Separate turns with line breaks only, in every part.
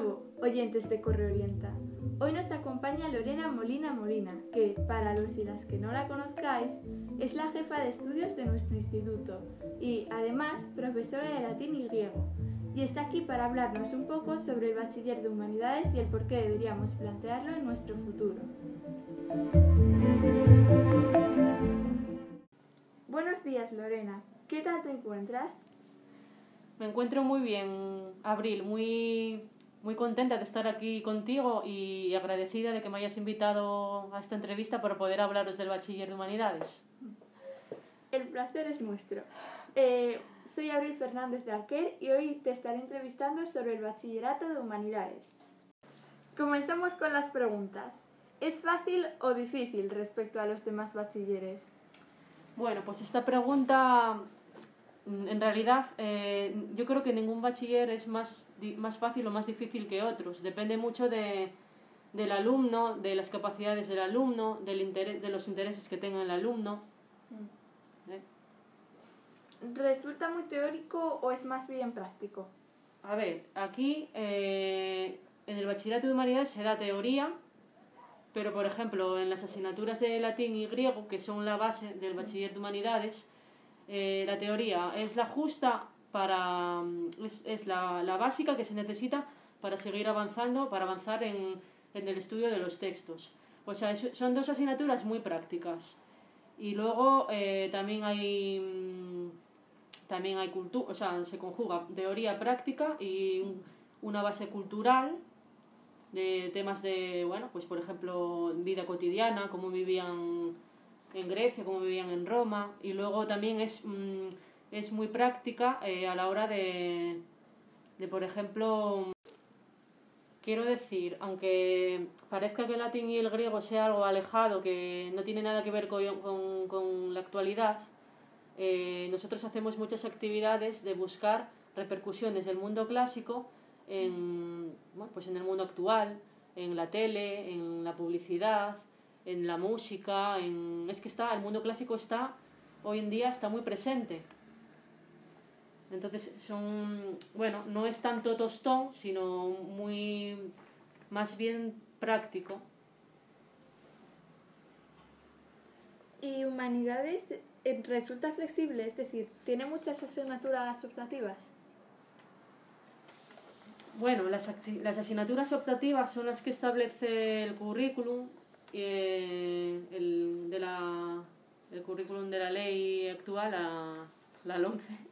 nuevo, oyentes de Corre Orienta. Hoy nos acompaña Lorena Molina Molina, que, para los y las que no la conozcáis, es la jefa de estudios de nuestro instituto y, además, profesora de latín y griego. Y está aquí para hablarnos un poco sobre el bachiller de humanidades y el por qué deberíamos plantearlo en nuestro futuro. Buenos días, Lorena. ¿Qué tal te encuentras?
Me encuentro muy bien, Abril, muy, muy contenta de estar aquí contigo y agradecida de que me hayas invitado a esta entrevista para poder hablaros del Bachiller de Humanidades.
El placer es nuestro. Eh, soy Abril Fernández de Arquer y hoy te estaré entrevistando sobre el Bachillerato de Humanidades. Comenzamos con las preguntas. ¿Es fácil o difícil respecto a los demás bachilleres?
Bueno, pues esta pregunta en realidad, eh, yo creo que ningún bachiller es más, más fácil o más difícil que otros. Depende mucho de, del alumno, de las capacidades del alumno, del interés, de los intereses que tenga el alumno.
Mm. ¿Eh? ¿Resulta muy teórico o es más bien práctico?
A ver, aquí eh, en el bachillerato de humanidades se da teoría, pero por ejemplo en las asignaturas de latín y griego, que son la base del bachiller de humanidades, eh, la teoría es la justa para es, es la, la, básica que se necesita para seguir avanzando, para avanzar en, en el estudio de los textos. O sea, es, son dos asignaturas muy prácticas. Y luego eh, también hay mm, también hay cultura, o sea, se conjuga teoría práctica y una base cultural de temas de, bueno, pues por ejemplo, vida cotidiana, cómo vivían en Grecia, como vivían en Roma, y luego también es, mm, es muy práctica eh, a la hora de, de, por ejemplo, quiero decir, aunque parezca que el latín y el griego sea algo alejado, que no tiene nada que ver con, con, con la actualidad, eh, nosotros hacemos muchas actividades de buscar repercusiones del mundo clásico en, bueno, pues en el mundo actual, en la tele, en la publicidad, en la música, en... es que está, el mundo clásico está, hoy en día está muy presente. Entonces son, bueno, no es tanto tostón, sino muy, más bien práctico.
¿Y humanidades eh, resulta flexible? Es decir, ¿tiene muchas asignaturas optativas?
Bueno, las, las asignaturas optativas son las que establece el currículum eh, el, de la, el currículum de la ley actual, a la LOMCE.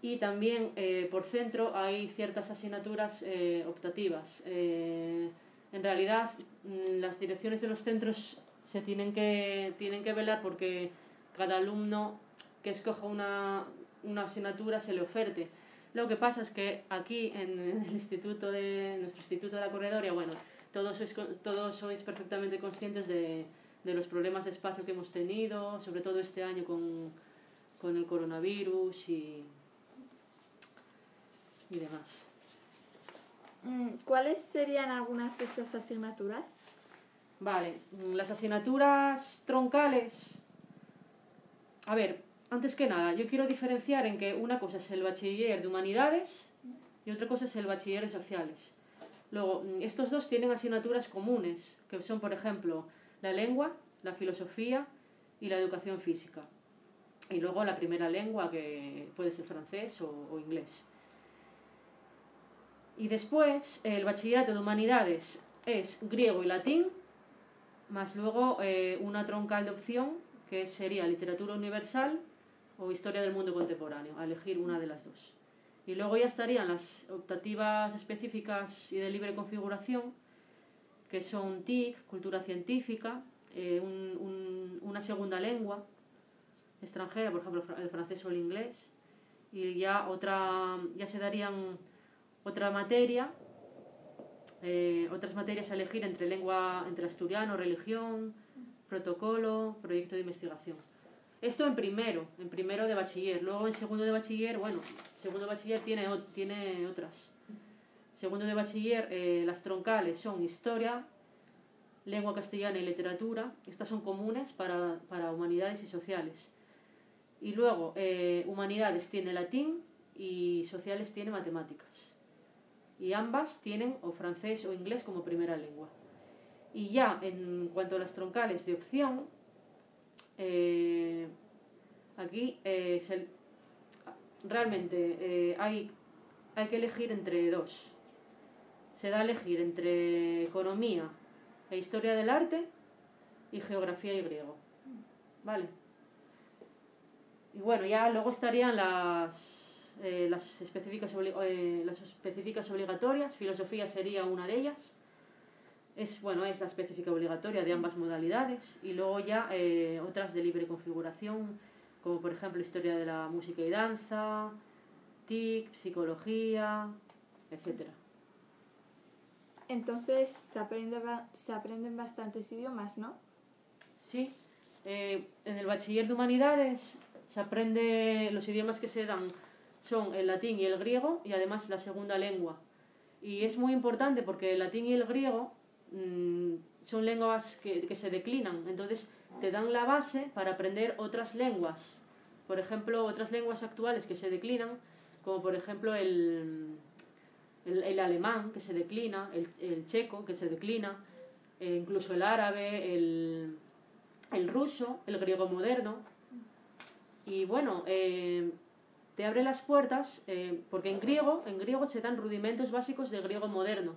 Y también eh, por centro hay ciertas asignaturas eh, optativas. Eh, en realidad, mm, las direcciones de los centros se tienen que, tienen que velar porque cada alumno que escoja una, una asignatura se le oferte. Lo que pasa es que aquí en el instituto de nuestro instituto de la corredoria, bueno, todos sois, todos sois perfectamente conscientes de, de los problemas de espacio que hemos tenido, sobre todo este año con, con el coronavirus y, y demás.
Mm, ¿Cuáles serían algunas de estas asignaturas?
Vale, mm, las asignaturas troncales. A ver, antes que nada, yo quiero diferenciar en que una cosa es el bachiller de humanidades y otra cosa es el bachiller de sociales. Luego, mm, estos dos tienen asignaturas comunes, que son, por ejemplo, la lengua, la filosofía y la educación física. Y luego la primera lengua, que puede ser francés o, inglés. Y después, el bachillerato de humanidades es griego y latín, más luego eh, una troncal de opción, que sería literatura universal o historia del mundo contemporáneo, a elegir una de las dos. Y luego ya estarían las optativas específicas y de libre configuración, que son TIC, cultura científica, eh, un, un, una segunda lengua extranjera, por ejemplo el francés o el inglés, y ya otra, ya se darían otra materia, eh, otras materias a elegir entre lengua, entre asturiano, religión, protocolo, proyecto de investigación. Esto en primero, en primero de bachiller. Luego en segundo de bachiller, bueno, segundo de bachiller tiene, tiene otras. Segundo de bachiller, eh, las troncales son historia, lengua castellana y literatura. Estas son comunes para, para humanidades y sociales. Y luego, eh, humanidades tiene latín y sociales tiene matemáticas. y ambas tienen o francés o inglés como primera lengua. Y ya en cuanto a las troncales de opción, eh, aquí eh, realmente eh, hay, hay que elegir entre dos. Se da a elegir entre economía e historia del arte y geografía y griego. ¿Vale? Y bueno, ya luego estarían las, las, específicas, las específicas obligatorias. Filosofía sería una de ellas es, bueno, es la específica obligatoria de ambas modalidades y luego ya eh, otras de libre configuración, como por ejemplo historia de la música y danza, TIC, psicología, etc.
Entonces se, aprende, se aprenden bastantes idiomas, ¿no?
Sí, eh, en el bachiller de humanidades se aprende, los idiomas que se dan son el latín y el griego y además la segunda lengua. Y es muy importante porque el latín y el griego Mm, son lenguas que, que, se declinan, entonces te dan la base para aprender otras lenguas. Por ejemplo, otras lenguas actuales que se declinan, como por ejemplo el, el, alemán que se declina, el, el, checo que se declina, e incluso el árabe, el, el, ruso, el griego moderno. Y bueno, eh, te abre las puertas eh, porque en griego, en griego se dan rudimentos básicos del griego moderno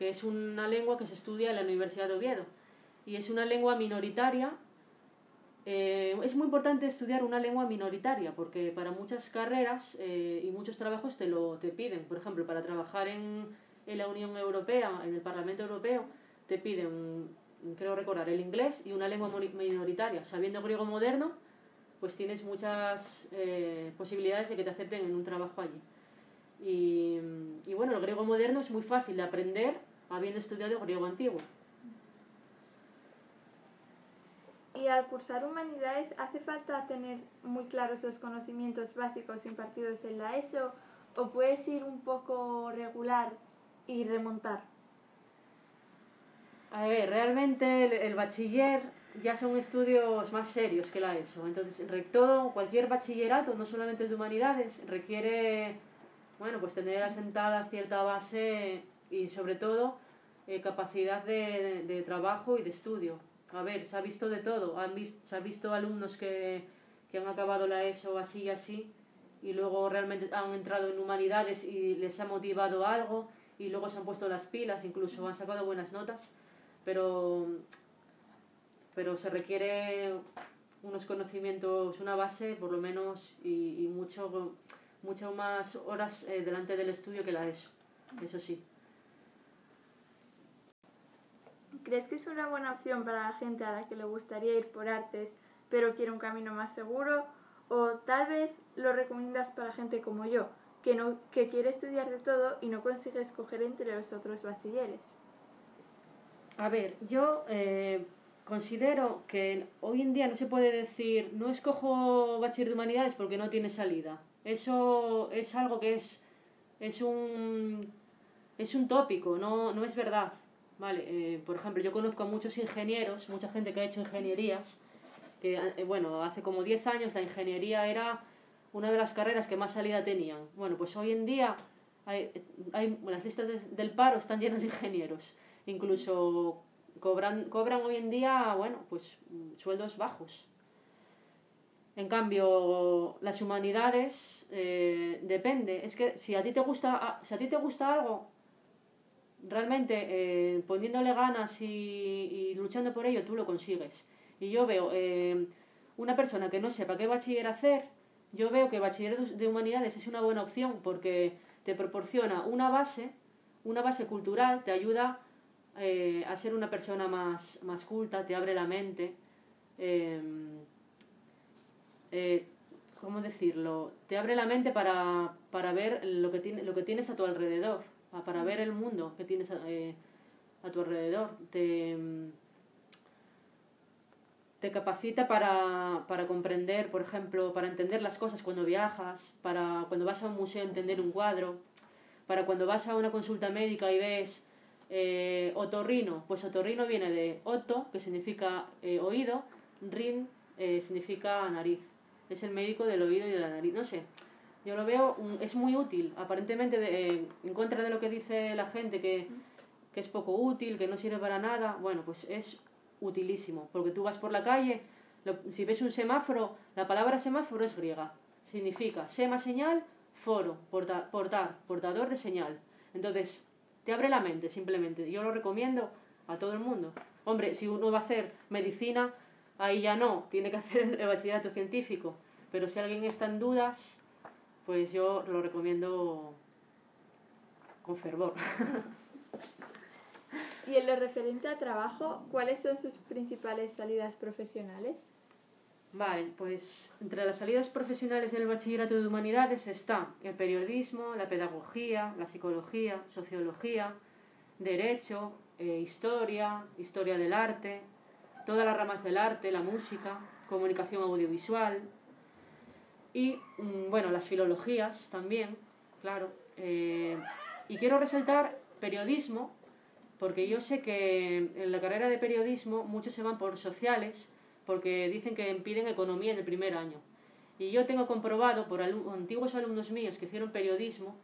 que es una lengua que se estudia en la Universidad de Oviedo. Y es una lengua minoritaria. Eh, es muy importante estudiar una lengua minoritaria porque para muchas carreras eh, y muchos trabajos te lo te piden. Por ejemplo, para trabajar en, en la Unión Europea, en el Parlamento Europeo, te piden, creo recordar, el inglés y una lengua minoritaria. Sabiendo griego moderno, pues tienes muchas eh, posibilidades de que te acepten en un trabajo allí. Y, y, bueno, el griego moderno es muy fácil de aprender habiendo estudiado griego antiguo.
Y al cursar humanidades, ¿hace falta tener muy claros los conocimientos básicos impartidos en la ESO o puedes ir un poco regular y remontar?
A ver, realmente el, bachiller ya son estudios más serios que la ESO. Entonces, todo, cualquier bachillerato, no solamente el de humanidades, requiere, bueno, pues tener asentada cierta base y sobre todo eh, capacidad de, de, trabajo y de estudio. A ver, se ha visto de todo. Han se ha visto alumnos que, que han acabado la ESO así y así y luego realmente han entrado en humanidades y les ha motivado algo y luego se han puesto las pilas, incluso han sacado buenas notas, pero, pero se requiere unos conocimientos, una base por lo menos y, y mucho, mucho más horas eh, delante del estudio que la ESO, eso sí.
¿Crees que es una buena opción para la gente a la que le gustaría ir por artes, pero quiere un camino más seguro? ¿O tal vez lo recomiendas para gente como yo, que, no, que quiere estudiar de todo y no consigue escoger entre los otros bachilleres?
A ver, yo eh, considero que hoy en día no se puede decir no escojo bachiller de humanidades porque no tiene salida. Eso es algo que es, es, un, es un tópico, no, no es verdad. Vale, eh, por ejemplo, yo conozco a muchos ingenieros, mucha gente que ha hecho ingenierías, que, eh, bueno, hace como 10 años la ingeniería era una de las carreras que más salida tenían. Bueno, pues hoy en día hay, hay, las listas del paro están llenas de ingenieros. Incluso cobran, cobran hoy en día, bueno, pues sueldos bajos. En cambio, las humanidades eh, depende. Es que si a ti te gusta, si a ti te gusta algo, realmente eh, poniéndole ganas y, luchando por ello, tú lo consigues. Y yo veo eh, una persona que no sepa qué bachiller hacer, yo veo que bachiller de humanidades es una buena opción porque te proporciona una base, una base cultural, te ayuda eh, a ser una persona más, más culta, te abre la mente. ¿Cómo decirlo? Te abre la mente para, para ver lo que, tiene, lo que tienes a tu alrededor para ver el mundo que tienes eh, a tu alrededor. Te, te capacita para, para, comprender, por ejemplo, para entender las cosas cuando viajas, para cuando vas a un museo entender un cuadro, para cuando vas a una consulta médica y ves eh, otorrino, pues otorrino viene de oto, que significa eh, oído, rin significa nariz. Es el médico del oído y de la nariz. No sé, Yo lo veo, es muy útil, aparentemente eh, en contra de lo que dice la gente, que, que es poco útil, que no sirve para nada. Bueno, pues es utilísimo, porque tú vas por la calle, si ves un semáforo, la palabra semáforo es griega, significa sema señal, foro, portar, portador de señal. Entonces, te abre la mente simplemente. Yo lo recomiendo a todo el mundo. Hombre, si uno va a hacer medicina, ahí ya no, tiene que hacer el bachillerato científico. Pero si alguien está en dudas, pues yo lo recomiendo con fervor.
Y en lo referente a trabajo, ¿cuáles son sus principales salidas profesionales?
Vale, pues entre las salidas profesionales del bachillerato de humanidades está el periodismo, la pedagogía, la psicología, sociología, derecho, eh, historia, historia del arte, todas las ramas del arte, la música, comunicación audiovisual y, mm, bueno, las filologías también, claro. Eh, y quiero resaltar periodismo, porque yo sé que en la carrera de periodismo muchos se van por sociales, porque dicen que piden economía en el primer año. Y yo tengo comprobado por antiguos alumnos míos que hicieron periodismo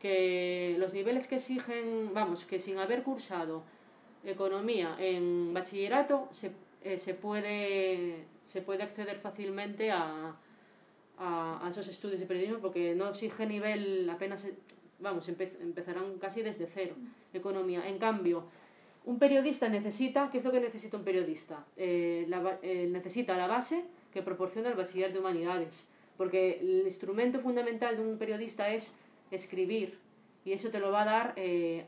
que los niveles que exigen, vamos, que sin haber cursado economía en bachillerato se, eh, se, puede, se puede acceder fácilmente a, a, esos estudios de periodismo porque no exige nivel apenas, vamos, empezarán casi desde cero, economía. En cambio, un periodista necesita, ¿qué es lo que necesita un periodista? Eh, eh, necesita la base que proporciona el bachiller de humanidades, porque el instrumento fundamental de un periodista es escribir, y eso te lo va a dar eh,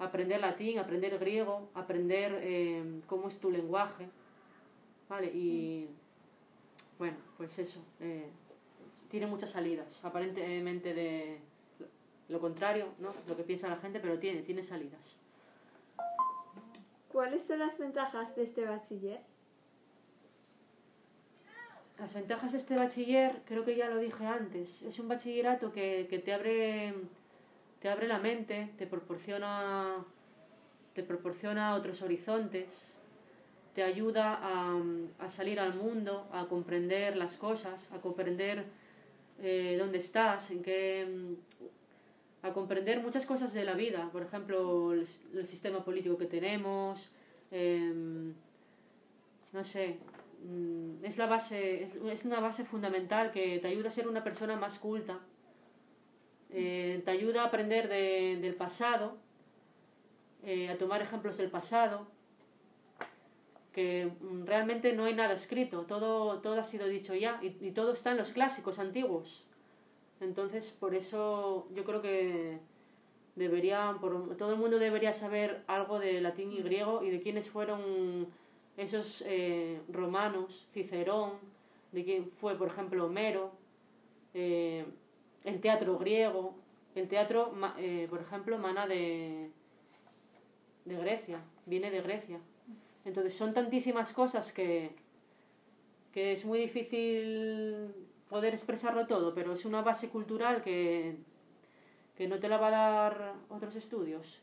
aprender latín, aprender griego, aprender cómo es tu lenguaje, ¿vale? Y bueno, pues eso, tiene muchas salidas, aparentemente de lo contrario, ¿no? Lo que piensa la gente, pero tiene, tiene salidas.
¿Cuáles son las ventajas de este bachiller?
Las ventajas de este bachiller, creo que ya lo dije antes, es un bachillerato que, te, abre, te abre la mente, te proporciona, te proporciona otros horizontes, te ayuda a, a salir al mundo, a comprender las cosas, a comprender eh, dónde estás, en qué, a comprender muchas cosas de la vida, por ejemplo, el, sistema político que tenemos, em, no sé, mm, es la base, es, una base fundamental que te ayuda a ser una persona más culta, eh, te ayuda a aprender del pasado, eh, a tomar ejemplos del pasado, que mm, realmente no hay nada escrito, todo, todo ha sido dicho ya y, todo está en los clásicos antiguos. Entonces, por eso yo creo que deberían, por, todo el mundo debería saber algo de latín y griego y de quiénes fueron esos eh, romanos, Cicerón, de quién fue, por ejemplo, Homero, eh, el teatro griego, el teatro, eh, por ejemplo, mana de, de Grecia, viene de Grecia. Entonces son tantísimas cosas que, que es muy difícil poder expresarlo todo, pero es una base cultural que, que no te la va a dar otros estudios.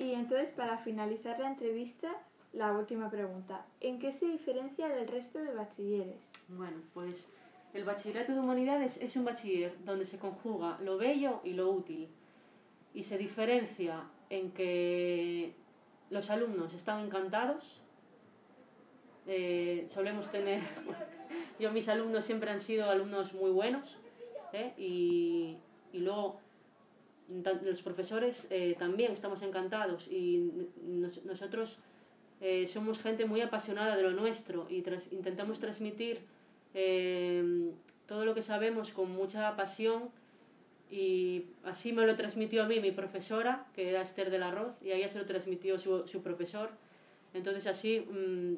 Y entonces, para finalizar la entrevista, la última pregunta. ¿En qué se diferencia del resto de bachilleres?
Bueno, pues el bachillerato de humanidades es un bachiller donde se conjuga lo bello y lo útil. Y se diferencia en que los alumnos están encantados. Eh, solemos tener yo, mis alumnos siempre han sido alumnos muy buenos ¿eh? y, y, luego los profesores eh, también estamos encantados y nosotros eh, somos gente muy apasionada de lo nuestro y intentamos transmitir todo lo que sabemos con mucha pasión y así me lo transmitió a mí mi profesora, que era Esther del Arroz, y a ella se lo transmitió su, su profesor. Entonces así mm,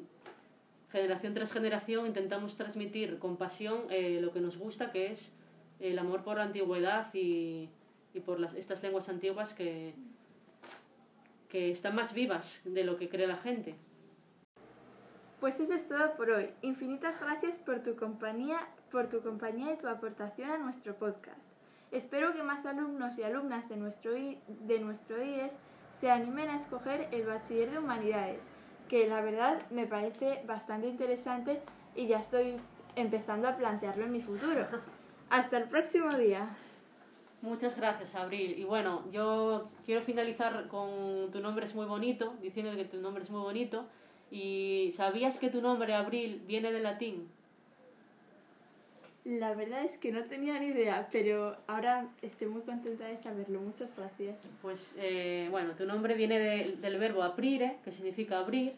generación tras generación intentamos transmitir con pasión eh, lo que nos gusta, que es el amor por la antigüedad y, y por las, estas lenguas antiguas que, que están más vivas de lo que cree la gente.
Pues eso es todo por hoy. Infinitas gracias por tu compañía, por tu compañía y tu aportación a nuestro podcast. Espero que más alumnos y alumnas de nuestro, de nuestro IES se animen a escoger el Bachiller de Humanidades que la verdad me parece bastante interesante y ya estoy empezando a plantearlo en mi futuro. Hasta el próximo día.
Muchas gracias, Abril. Y bueno, yo quiero finalizar con tu nombre es muy bonito, diciendo que tu nombre es muy bonito. ¿Y sabías que tu nombre, Abril, viene del latín?
La verdad es que no tenía ni idea, pero ahora estoy muy contenta de saberlo. Muchas gracias.
Pues eh, bueno, tu nombre viene de- del verbo aprire, que significa abrir,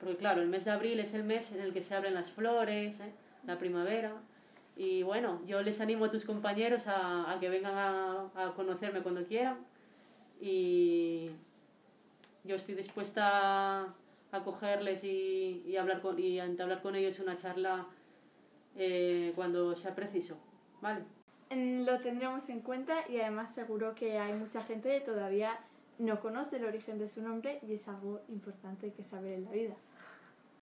porque claro, el mes de abril es el mes en el que se abren las flores, ¿eh? la primavera. Y bueno, yo les animo a tus compañeros a, a que vengan a, a conocerme cuando quieran. Y yo estoy dispuesta a acogerles y, y, hablar con, y entablar con ellos una charla eh, cuando sea preciso. ¿Vale?
Mm, Lo tendremos en cuenta y además seguro que hay mucha gente que todavía no conoce el origen de su nombre y es algo importante que saber en la vida.